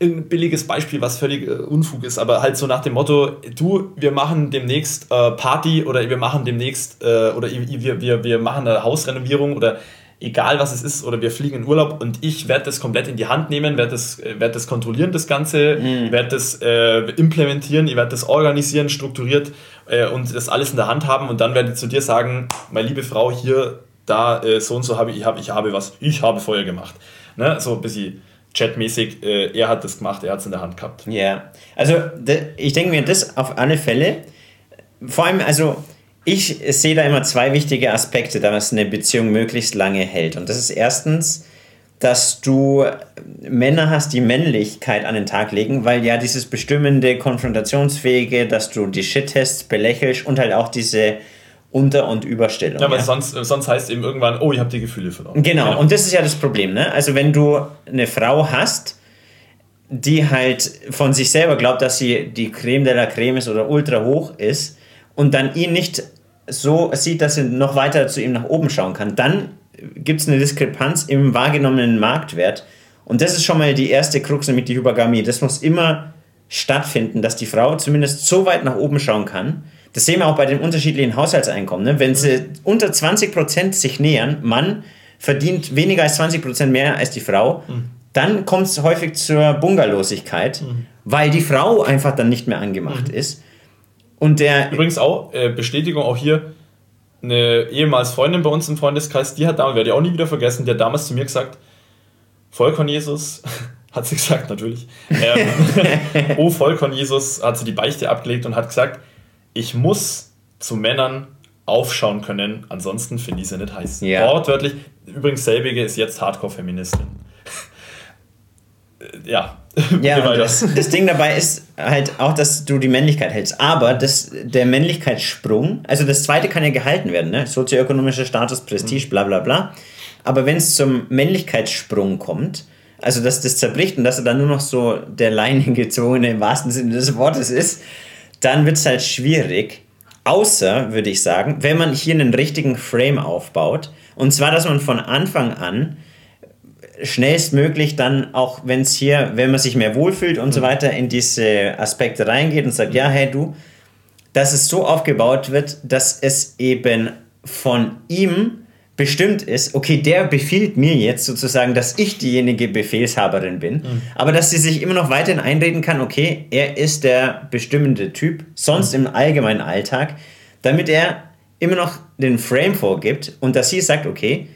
ein billiges Beispiel, was völlig äh, Unfug ist, aber halt so nach dem Motto, du, wir machen demnächst äh, Party oder wir machen demnächst äh, oder wir, wir, wir machen eine Hausrenovierung oder egal was es ist, oder wir fliegen in Urlaub und ich werde das komplett in die Hand nehmen, werde das, äh, werd das kontrollieren, das Ganze, mhm. werde das äh, implementieren, ich werde das organisieren, strukturiert und das alles in der Hand haben und dann werde ich zu dir sagen, meine liebe Frau, hier, da, äh, so und so habe ich, hab, ich habe was, ich habe Feuer gemacht. Ne? So ein bisschen chatmäßig, äh, er hat das gemacht, er hat es in der Hand gehabt. Ja, yeah. also ich denke mir das auf alle Fälle, vor allem, also ich sehe da immer zwei wichtige Aspekte, dass eine Beziehung möglichst lange hält. Und das ist erstens, dass du Männer hast, die Männlichkeit an den Tag legen, weil ja dieses bestimmende, konfrontationsfähige, dass du die Shit-Tests belächelst und halt auch diese Unter- und Überstellung. Ja, aber ja. Sonst, sonst heißt eben irgendwann, oh, ich habe die Gefühle verloren. Genau, ja. und das ist ja das Problem. Ne? Also wenn du eine Frau hast, die halt von sich selber glaubt, dass sie die Creme de la Creme ist oder ultra hoch ist und dann ihn nicht so sieht, dass er noch weiter zu ihm nach oben schauen kann, dann gibt es eine Diskrepanz im wahrgenommenen Marktwert. Und das ist schon mal die erste Krux mit der Hypergamie. Das muss immer stattfinden, dass die Frau zumindest so weit nach oben schauen kann. Das sehen wir auch bei den unterschiedlichen Haushaltseinkommen. Ne? Wenn sie unter 20% sich nähern, Mann verdient weniger als 20% mehr als die Frau, mhm. dann kommt es häufig zur Bungerlosigkeit, mhm. weil die Frau einfach dann nicht mehr angemacht mhm. ist. Und der. Übrigens auch, äh, Bestätigung auch hier, eine ehemals Freundin bei uns im Freundeskreis, die hat damals, werde ich auch nie wieder vergessen, die hat damals zu mir gesagt, Vollkorn Jesus, hat sie gesagt, natürlich. Ähm, oh, Vollkorn Jesus, hat sie die Beichte abgelegt und hat gesagt, ich muss zu Männern aufschauen können, ansonsten finde ich sie nicht heiß. Ja. Wortwörtlich, übrigens selbige ist jetzt Hardcore-Feministin. ja, ja, das, das Ding dabei ist halt auch, dass du die Männlichkeit hältst. Aber das, der Männlichkeitssprung, also das zweite kann ja gehalten werden, ne? Sozioökonomischer Status, Prestige, mhm. bla bla bla. Aber wenn es zum Männlichkeitssprung kommt, also dass das zerbricht und dass er dann nur noch so der Leinengezogene im wahrsten Sinne des Wortes ist, dann wird es halt schwierig. Außer, würde ich sagen, wenn man hier einen richtigen Frame aufbaut. Und zwar, dass man von Anfang an schnellstmöglich dann auch, wenn es hier, wenn man sich mehr wohlfühlt und so mhm. weiter, in diese Aspekte reingeht und sagt, ja, hey du, dass es so aufgebaut wird, dass es eben von ihm bestimmt ist, okay, der befiehlt mir jetzt sozusagen, dass ich diejenige Befehlshaberin bin, mhm. aber dass sie sich immer noch weiterhin einreden kann, okay, er ist der bestimmende Typ, sonst mhm. im allgemeinen Alltag, damit er immer noch den Frame vorgibt und dass sie sagt, okay,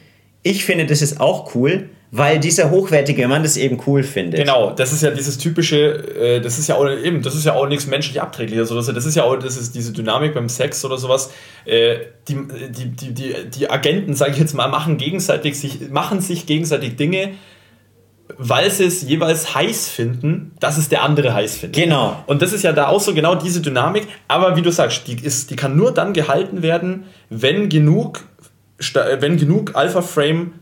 ich finde, das ist auch cool, weil dieser hochwertige Mann das eben cool findet. Genau, das ist ja dieses typische, äh, das ist ja auch eben, das ist ja auch nichts menschlich abträgliches oder so. Das ist ja auch, das ist diese Dynamik beim Sex oder sowas. Äh, die, die, die, die, die Agenten, sage ich jetzt mal, machen gegenseitig sich, machen sich gegenseitig Dinge, weil sie es jeweils heiß finden, dass es der andere heiß findet. Genau. Und das ist ja da auch so genau diese Dynamik. Aber wie du sagst, die, ist, die kann nur dann gehalten werden, wenn genug, wenn genug Alpha-Frame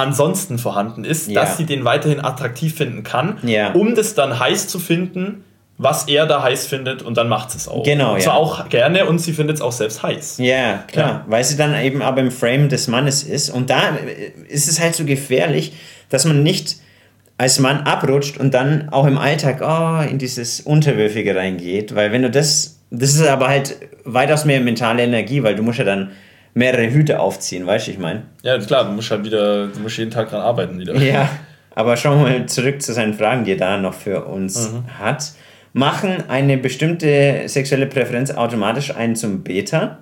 ansonsten vorhanden ist, ja. dass sie den weiterhin attraktiv finden kann, ja. um das dann heiß zu finden, was er da heiß findet und dann macht es auch. Genau, und zwar ja. auch gerne und sie findet es auch selbst heiß. Ja, klar, ja. weil sie dann eben aber im Frame des Mannes ist und da ist es halt so gefährlich, dass man nicht als Mann abrutscht und dann auch im Alltag oh, in dieses Unterwürfige reingeht, weil wenn du das, das ist aber halt weitaus mehr mentale Energie, weil du musst ja dann mehrere Hüte aufziehen, weißt du, ich meine? Ja, klar, du musst halt wieder, du musst jeden Tag dran arbeiten wieder. Ja, aber schauen wir mal zurück zu seinen Fragen, die er da noch für uns mhm. hat. Machen eine bestimmte sexuelle Präferenz automatisch einen zum Beta?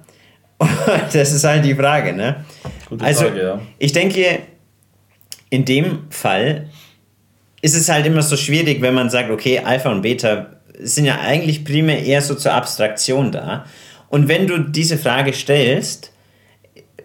das ist halt die Frage, ne? Gute also, Frage, ja. Ich denke, in dem Fall ist es halt immer so schwierig, wenn man sagt, okay, Alpha und Beta sind ja eigentlich primär eher so zur Abstraktion da. Und wenn du diese Frage stellst,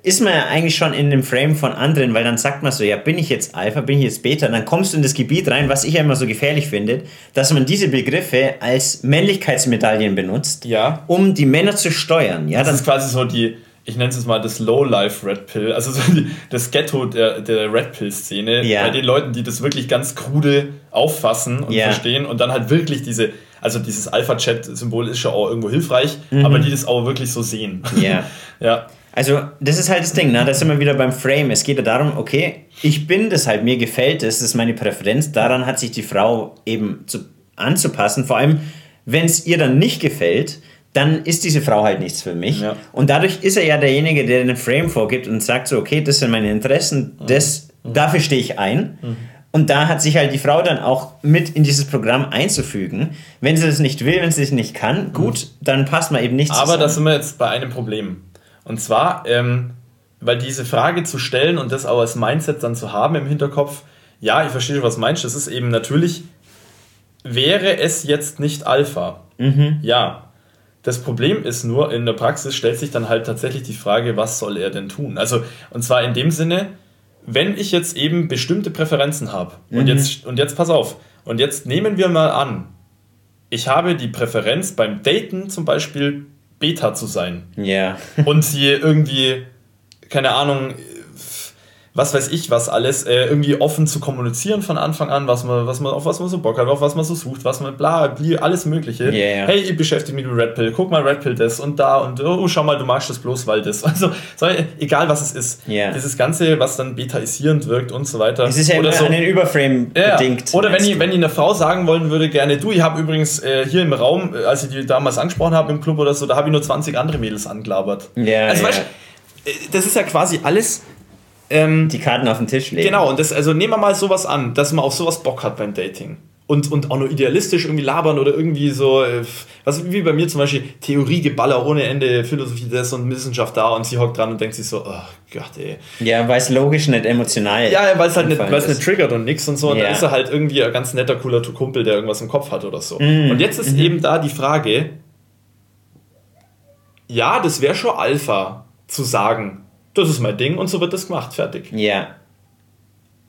ist man ja eigentlich schon in dem Frame von anderen, weil dann sagt man so, ja, bin ich jetzt Alpha, bin ich jetzt Beta, dann kommst du in das Gebiet rein, was ich ja immer so gefährlich finde, dass man diese Begriffe als Männlichkeitsmedaillen benutzt, ja. um die Männer zu steuern. Ja, das ist quasi so die, ich nenne es mal das Low-Life Red Pill, also so die, das Ghetto der, der Red Pill-Szene, ja. bei den Leuten, die das wirklich ganz krude auffassen und ja. verstehen und dann halt wirklich diese, also dieses Alpha-Chat-Symbol ist schon auch irgendwo hilfreich, mhm. aber die das auch wirklich so sehen. Ja. ja. Also, das ist halt das Ding, ne? Da sind wir wieder beim Frame. Es geht ja darum, okay, ich bin das halt, mir gefällt es, das ist meine Präferenz. Daran hat sich die Frau eben zu, anzupassen. Vor allem, wenn es ihr dann nicht gefällt, dann ist diese Frau halt nichts für mich. Ja. Und dadurch ist er ja derjenige, der den Frame vorgibt und sagt so, okay, das sind meine Interessen, das, mhm. dafür stehe ich ein. Mhm. Und da hat sich halt die Frau dann auch mit in dieses Programm einzufügen. Wenn sie das nicht will, wenn sie es nicht kann, gut, mhm. dann passt man eben nicht Aber zusammen. da sind wir jetzt bei einem Problem. Und zwar, ähm, weil diese Frage zu stellen und das auch als Mindset dann zu haben im Hinterkopf, ja, ich verstehe, was du meinst, das ist eben natürlich, wäre es jetzt nicht Alpha? Mhm. Ja. Das Problem ist nur, in der Praxis stellt sich dann halt tatsächlich die Frage, was soll er denn tun? Also, und zwar in dem Sinne, wenn ich jetzt eben bestimmte Präferenzen habe, mhm. und, jetzt, und jetzt pass auf, und jetzt nehmen wir mal an, ich habe die Präferenz beim Daten zum Beispiel Beta zu sein. Ja. und sie irgendwie, keine Ahnung, was weiß ich was alles, äh, irgendwie offen zu kommunizieren von Anfang an, was man, was man, auf was man so Bock hat, auf was man so sucht, was man bla, bla alles mögliche. Yeah. Hey, ich beschäftige mich mit Red Pill, guck mal Red Pill das und da und oh, schau mal, du magst das bloß, weil das. Also, sorry, egal was es ist. Yeah. Dieses Ganze, was dann betaisierend wirkt und so weiter. Es ist ja Oder so. an den Überframe ja. bedingt. Oder wenn ich, wenn ich einer Frau sagen wollen würde, gerne, du, ich habe übrigens äh, hier im Raum, äh, als ich die damals angesprochen habe im Club oder so, da habe ich nur 20 andere Mädels angelabert. Yeah, also, yeah. weißt äh, das ist ja quasi alles ähm, die Karten auf den Tisch legen. Genau, und das, also nehmen wir mal sowas an, dass man auf sowas Bock hat beim Dating. Und, und auch nur idealistisch irgendwie labern oder irgendwie so, äh, was wie bei mir zum Beispiel Theoriegeballer ohne Ende, Philosophie das und Wissenschaft da und sie hockt dran und denkt sich so, oh Gott, ey. Ja, weil es logisch nicht emotional Ja, weil es halt nicht, weil's nicht triggert und nix und so. Und ja. dann ist er halt irgendwie ein ganz netter, cooler Kumpel, der irgendwas im Kopf hat oder so. Mm. Und jetzt ist mhm. eben da die Frage, ja, das wäre schon Alpha zu sagen, das ist mein Ding und so wird das gemacht, fertig. Ja.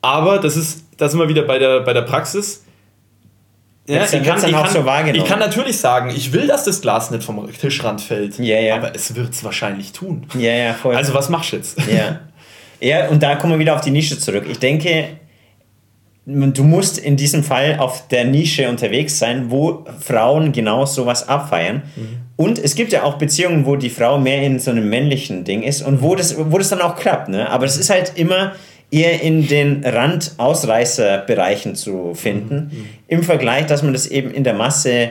Aber das ist, da sind wir wieder bei der, bei der Praxis. Ja, ich, kann, ich, kann, so ich kann natürlich sagen, ich will, dass das Glas nicht vom Tischrand fällt. Ja, ja. Aber es wird es wahrscheinlich tun. Ja, ja, voll. Also was machst du jetzt? Ja. ja, und da kommen wir wieder auf die Nische zurück. Ich denke, du musst in diesem Fall auf der Nische unterwegs sein, wo Frauen genau sowas abfeiern. Mhm. Und es gibt ja auch Beziehungen, wo die Frau mehr in so einem männlichen Ding ist und wo das, wo das dann auch klappt. Ne? Aber es ist halt immer eher in den Rand-Ausreißer-Bereichen zu finden, mhm. im Vergleich, dass man das eben in der Masse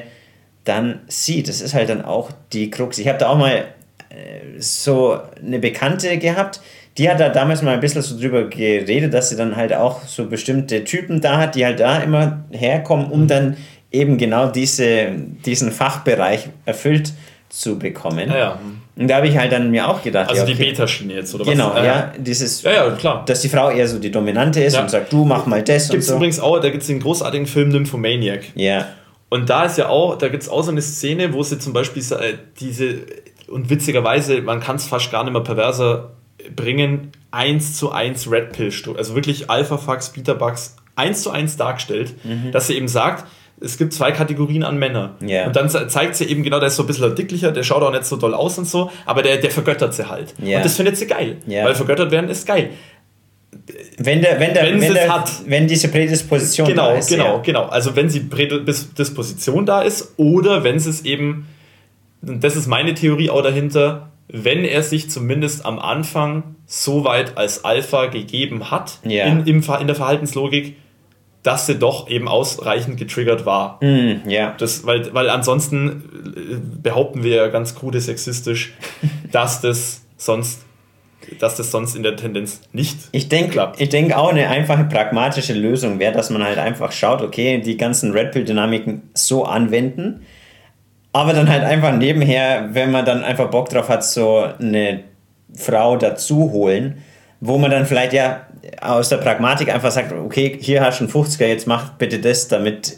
dann sieht. Das ist halt dann auch die Krux. Ich habe da auch mal äh, so eine Bekannte gehabt, die hat da damals mal ein bisschen so drüber geredet, dass sie dann halt auch so bestimmte Typen da hat, die halt da immer herkommen, um mhm. dann eben genau diese, diesen Fachbereich erfüllt zu bekommen. Ja, ja. Und da habe ich halt dann mir auch gedacht. Also ja, okay, die Beta-Schiene jetzt, oder genau, was? Genau, ja, dieses, ja, ja, klar. dass die Frau eher so die Dominante ist und sagt, du mach mal das gibt's und so. übrigens auch, da gibt es den großartigen Film Nymphomaniac. Ja. Und da ist ja auch, da gibt es auch so eine Szene, wo sie zum Beispiel äh, diese, und witzigerweise, man kann es fast gar nicht mehr perverser bringen, 1 zu 1 Red Pill, also wirklich Alpha-Fax, Beta-Bugs 1 zu 1 dargestellt, mhm. dass sie eben sagt, es gibt zwei Kategorien an Männern. Yeah. Und dann zeigt sie eben genau, der ist so ein bisschen dicklicher, der schaut auch nicht so doll aus und so, aber der, der vergöttert sie halt. Yeah. Und das findet sie geil. Yeah. Weil vergöttert werden ist geil. wenn, der, wenn, der, wenn, wenn, der, hat, wenn diese Prädisposition genau, da ist. Genau, ja. genau. Also wenn die Prädisposition da ist oder wenn es eben, das ist meine Theorie auch dahinter, wenn er sich zumindest am Anfang so weit als Alpha gegeben hat ja. in, im, in der Verhaltenslogik, dass sie doch eben ausreichend getriggert war. Mm, ja. Das, weil, weil ansonsten äh, behaupten wir ja ganz krude sexistisch, dass das sonst dass das sonst in der Tendenz nicht ich denk, klappt. Ich denke auch eine einfache pragmatische Lösung wäre, dass man halt einfach schaut, okay, die ganzen Red Pill-Dynamiken so anwenden, aber dann halt einfach nebenher, wenn man dann einfach Bock drauf hat, so eine Frau dazu holen, wo man dann vielleicht ja aus der Pragmatik einfach sagt, okay, hier hast du einen 50er, jetzt mach bitte das, damit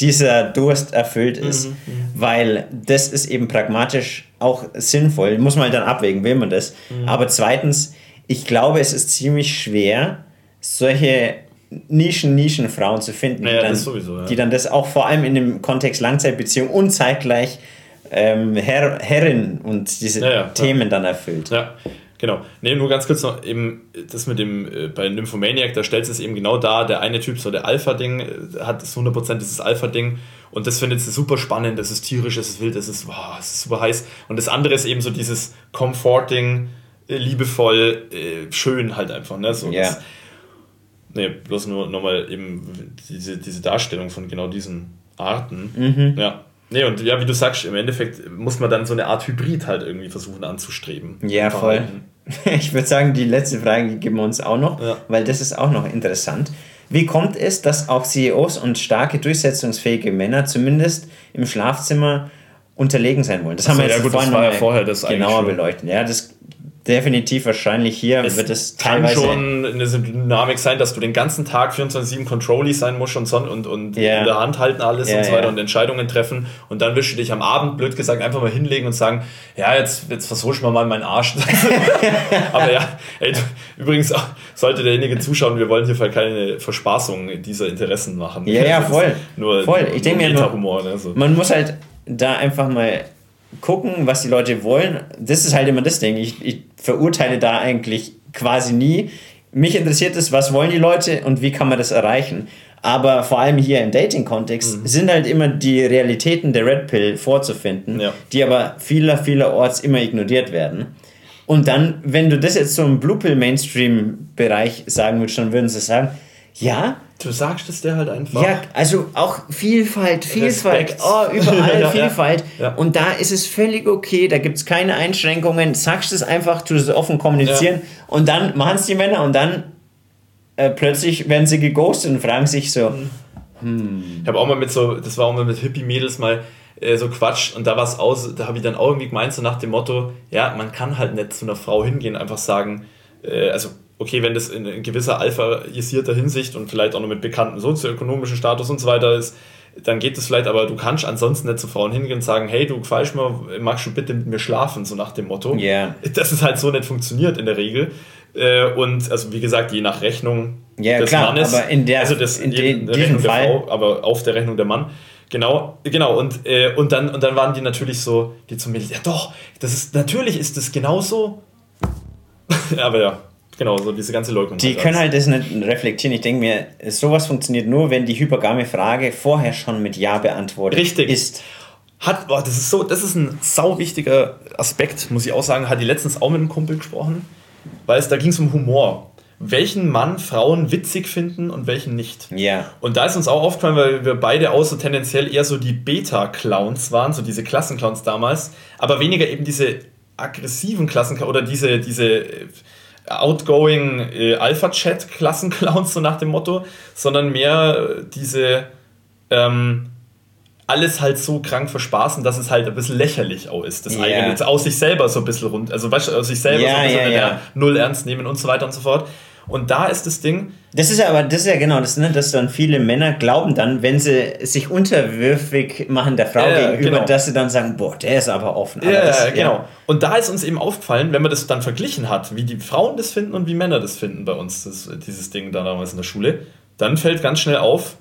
dieser Durst erfüllt ist, mhm, mhm, weil das ist eben pragmatisch auch sinnvoll. Muss man halt dann abwägen, will man das. Mhm. Aber zweitens, ich glaube, es ist ziemlich schwer, solche Nischen, Nischenfrauen zu finden, naja, die, dann, sowieso, ja. die dann das auch vor allem in dem Kontext Langzeitbeziehung und zeitgleich ähm, Herr, Herrin und diese naja, Themen ja. dann erfüllt. Ja. Genau. Nee, nur ganz kurz noch eben das mit dem, äh, bei Nymphomaniac, da stellt es eben genau dar, der eine Typ, so der Alpha-Ding, äh, hat das 100% dieses Alpha-Ding und das findet sie super spannend, das ist tierisch, das ist wild, das ist, wow, das ist super heiß und das andere ist eben so dieses Comforting, äh, liebevoll, äh, schön halt einfach, ne, so. Ja. Das, nee, bloß nur nochmal eben diese, diese Darstellung von genau diesen Arten, mhm. ja. Nee, und ja, wie du sagst, im Endeffekt muss man dann so eine Art Hybrid halt irgendwie versuchen anzustreben. Ja, voll. Ich würde sagen, die letzte Frage geben wir uns auch noch, ja. weil das ist auch noch interessant. Wie kommt es, dass auch CEOs und starke durchsetzungsfähige Männer zumindest im Schlafzimmer unterlegen sein wollen? Das haben wir jetzt ja, gut, vorhin das war ja vorher das genauer beleuchtet. Ja, das definitiv wahrscheinlich hier es wird es teilweise... kann schon eine Dynamik sein, dass du den ganzen Tag 24-7 Controlly sein musst und, und, und yeah. in der Hand halten alles yeah, und so weiter yeah. und Entscheidungen treffen und dann willst du dich am Abend, blöd gesagt, einfach mal hinlegen und sagen, ja, jetzt, jetzt versuche ich mal meinen Arsch. Aber ja, ey, übrigens sollte derjenige zuschauen, wir wollen hier keine Verspaßung dieser Interessen machen. Ja, ja, voll. Nur, voll. Ich denke mir nur, ne, so. man muss halt da einfach mal gucken, was die Leute wollen. Das ist halt immer das Ding. Ich, ich verurteile da eigentlich quasi nie. Mich interessiert es, was wollen die Leute und wie kann man das erreichen. Aber vor allem hier im Dating-Kontext mhm. sind halt immer die Realitäten der Red Pill vorzufinden, ja. die aber vieler, vielerorts immer ignoriert werden. Und dann, wenn du das jetzt so im Blue Pill Mainstream-Bereich sagen würdest, dann würden sie sagen, ja, Du sagst es dir halt einfach. Ja, also auch Vielfalt, Vielfalt, Respekt. oh, überall ja, Vielfalt. Ja, ja. Und da ist es völlig okay, da gibt es keine Einschränkungen. Sagst es einfach, tu es offen kommunizieren und dann machen es die Männer und dann äh, plötzlich werden sie geghostet und fragen sich so, hm. Ich habe auch mal mit so, das war auch mal mit Hippie-Mädels mal äh, so Quatsch und da war es aus, da habe ich dann auch irgendwie gemeint, so nach dem Motto, ja, man kann halt nicht zu einer Frau hingehen, einfach sagen, äh, also okay, wenn das in, gewisser alphaisierter Hinsicht und vielleicht auch noch mit bekannten sozioökonomischen Status und so weiter ist, dann geht es vielleicht, aber du kannst ansonsten nicht zu Frauen hingehen und sagen, hey, du gefällst mir, magst du bitte mit mir schlafen, so nach dem Motto. Yeah. Das ist halt so nicht funktioniert in der Regel. Äh, und also wie gesagt, je nach Rechnung ja, des klar, Mannes, aber in der, also das, in de, der Rechnung Fall. der Frau, aber auf der Rechnung der Mann. Genau, genau, und, äh, und, dann, und dann waren die natürlich so, die zu mir, ja doch, das ist, natürlich ist das genauso. aber ja, Genau, so diese ganze Leugnung. Die können halt das nicht reflektieren. Ich denke mir, sowas funktioniert nur, wenn die hypergame Frage vorher schon mit Ja beantwortet Richtig. ist. Hat, boah, das ist so, das ist ein sau wichtiger Aspekt, muss ich auch sagen. Hat die letztens auch mit einem Kumpel gesprochen, weil es da ging es um Humor. Welchen Mann Frauen witzig finden und welchen nicht. Ja. Und da ist uns auch aufgefallen, weil wir beide auch so tendenziell eher so die Beta-Clowns waren, so diese Klassenclowns damals, aber weniger eben diese aggressiven Klassenclowns oder diese, diese outgoing äh, Alpha-Chat-Klassenclowns, so nach dem Motto, sondern mehr äh, diese ähm, alles halt so krank verspaßen, dass es halt ein bisschen lächerlich auch ist. Das yeah. eigene, aus sich selber so ein bisschen rund, also weißt, aus sich selber yeah, so ein bisschen yeah, yeah. null ernst nehmen und so weiter und so fort. Und da ist das Ding. Das ist ja aber, das ist ja genau das, ne, dass dann viele Männer glauben dann, wenn sie sich unterwürfig machen der Frau ja, gegenüber, genau. dass sie dann sagen, boah, der ist aber offen. Aber ja, das, genau. Ja. Und da ist uns eben aufgefallen, wenn man das dann verglichen hat, wie die Frauen das finden und wie Männer das finden bei uns, das, dieses Ding da damals in der Schule, dann fällt ganz schnell auf,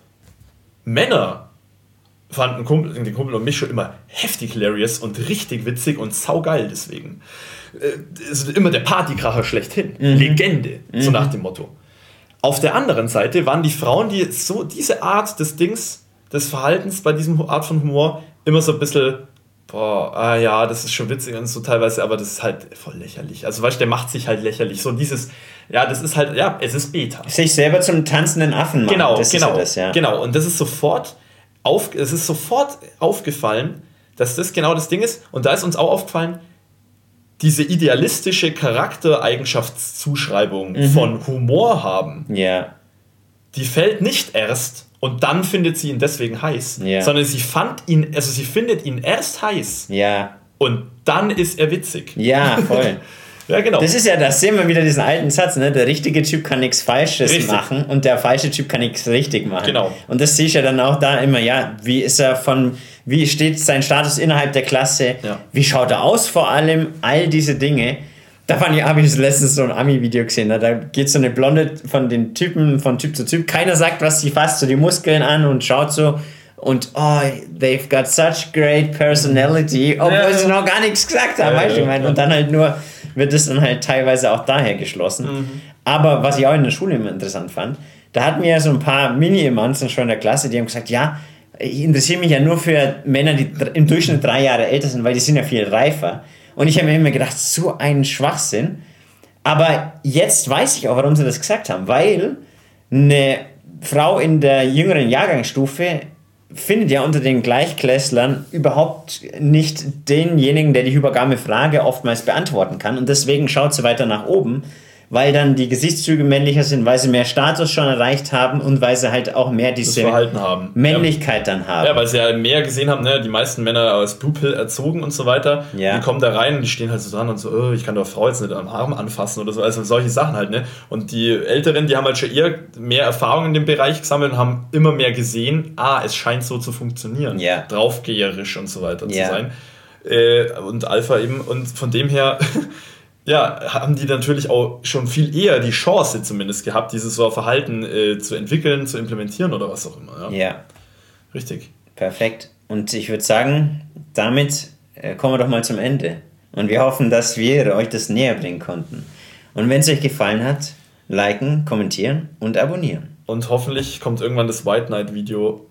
Männer fanden Kumpel, den Kumpel und mich schon immer heftig hilarious und richtig witzig und saugeil deswegen. Äh, ist immer der Partykracher schlechthin. Mhm. Legende, so mhm. nach dem Motto. Auf der anderen Seite waren die Frauen, die so diese Art des Dings, des Verhaltens bei diesem Art von Humor immer so ein bisschen, boah, ah ja, das ist schon witzig und so teilweise, aber das ist halt voll lächerlich. Also weißt du, der macht sich halt lächerlich. So dieses, ja, das ist halt, ja, es ist Beta. Sich selber zum tanzenden Affen machen. Genau, das genau, ja das, ja. genau. Und das ist sofort auf, es ist sofort aufgefallen, dass das genau das Ding ist. Und da ist uns auch aufgefallen, diese idealistische Charaktereigenschaftszuschreibung Mhm. von Humor haben, Ja. die fällt nicht erst und dann findet sie ihn deswegen heiß, Ja. sondern sie fand ihn, also sie findet ihn erst heiß Ja. und dann ist er witzig. Ja, voll. Ja, genau. Das ist ja, das sehen wir wieder diesen alten Satz, ne? Der richtige Typ kann nichts Falsches Richtig. machen und der falsche Typ kann nichts richtig machen. Genau. Und das sehe ich ja dann auch da immer, ja, wie ist er von, wie steht sein Status innerhalb der Klasse, Ja. wie schaut er aus vor allem, all diese Dinge. Da fand ich, habe ich letztens so ein Ami-Video gesehen, ne? da geht so eine Blonde von den Typen, von Typ zu Typ, keiner sagt was, sie fasst so die Muskeln an und schaut so und oh, they've got such great personality, obwohl Ja. sie noch gar nichts gesagt haben, Ja, weißt du, ich ja, meine, ja. und dann halt nur wird es dann halt teilweise auch daher geschlossen. Mhm. Aber was ich auch in der Schule immer interessant fand, da hatten wir ja so ein paar Mini-Emanzen schon in der Klasse, die haben gesagt, ja, ich interessiere mich ja nur für Männer, die im Durchschnitt drei Jahre älter sind, weil die sind ja viel reifer. Und ich habe mir immer gedacht, so ein Schwachsinn. Aber jetzt weiß ich auch, warum sie das gesagt haben, weil eine Frau in der jüngeren Jahrgangsstufe findet ja unter den Gleichklässlern überhaupt nicht denjenigen, der die hypergame Frage oftmals beantworten kann. Und deswegen schaut sie weiter nach oben, weil dann die Gesichtszüge männlicher sind, weil sie mehr Status schon erreicht haben und weil sie halt auch mehr diese Verhalten haben. Männlichkeit dann haben. Ja, weil sie ja mehr gesehen haben, ne? die meisten Männer als Blue Pill erzogen und so weiter. Ja. Die kommen da rein und die stehen halt so dran und so, oh, ich kann doch Frau jetzt nicht am Arm anfassen oder so. Also solche Sachen halt, ne? Und die Älteren, die haben halt schon eher mehr Erfahrung in dem Bereich gesammelt und haben immer mehr gesehen, ah, es scheint so zu funktionieren. Ja. Draufgeherisch und so weiter Ja. zu sein. Äh, und Alpha eben. Und von dem her. Ja, haben die natürlich auch schon viel eher die Chance zumindest gehabt, dieses so Verhalten äh, zu entwickeln, zu implementieren oder was auch immer. Ja? ja. Richtig. Perfekt. Und ich würde sagen, damit äh, kommen wir doch mal zum Ende. Und wir hoffen, dass wir euch das näher bringen konnten. Und wenn es euch gefallen hat, liken, kommentieren und abonnieren. Und hoffentlich kommt irgendwann das White Knight Video,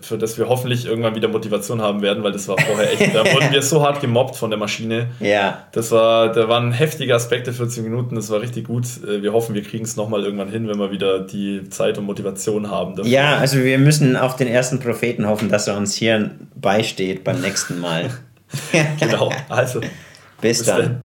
für das wir hoffentlich irgendwann wieder Motivation haben werden, weil das war vorher echt, da wurden wir so hart gemobbt von der Maschine. Ja, Das war, da waren heftige Aspekte, 14 Minuten, das war richtig gut. Äh, Wir hoffen, wir kriegen es nochmal irgendwann hin, wenn wir wieder die Zeit und Motivation haben. dafür. ja, also wir müssen auf den ersten Propheten hoffen, dass er uns hier beisteht beim nächsten Mal. Genau, also. Bis, Bis dann. dann.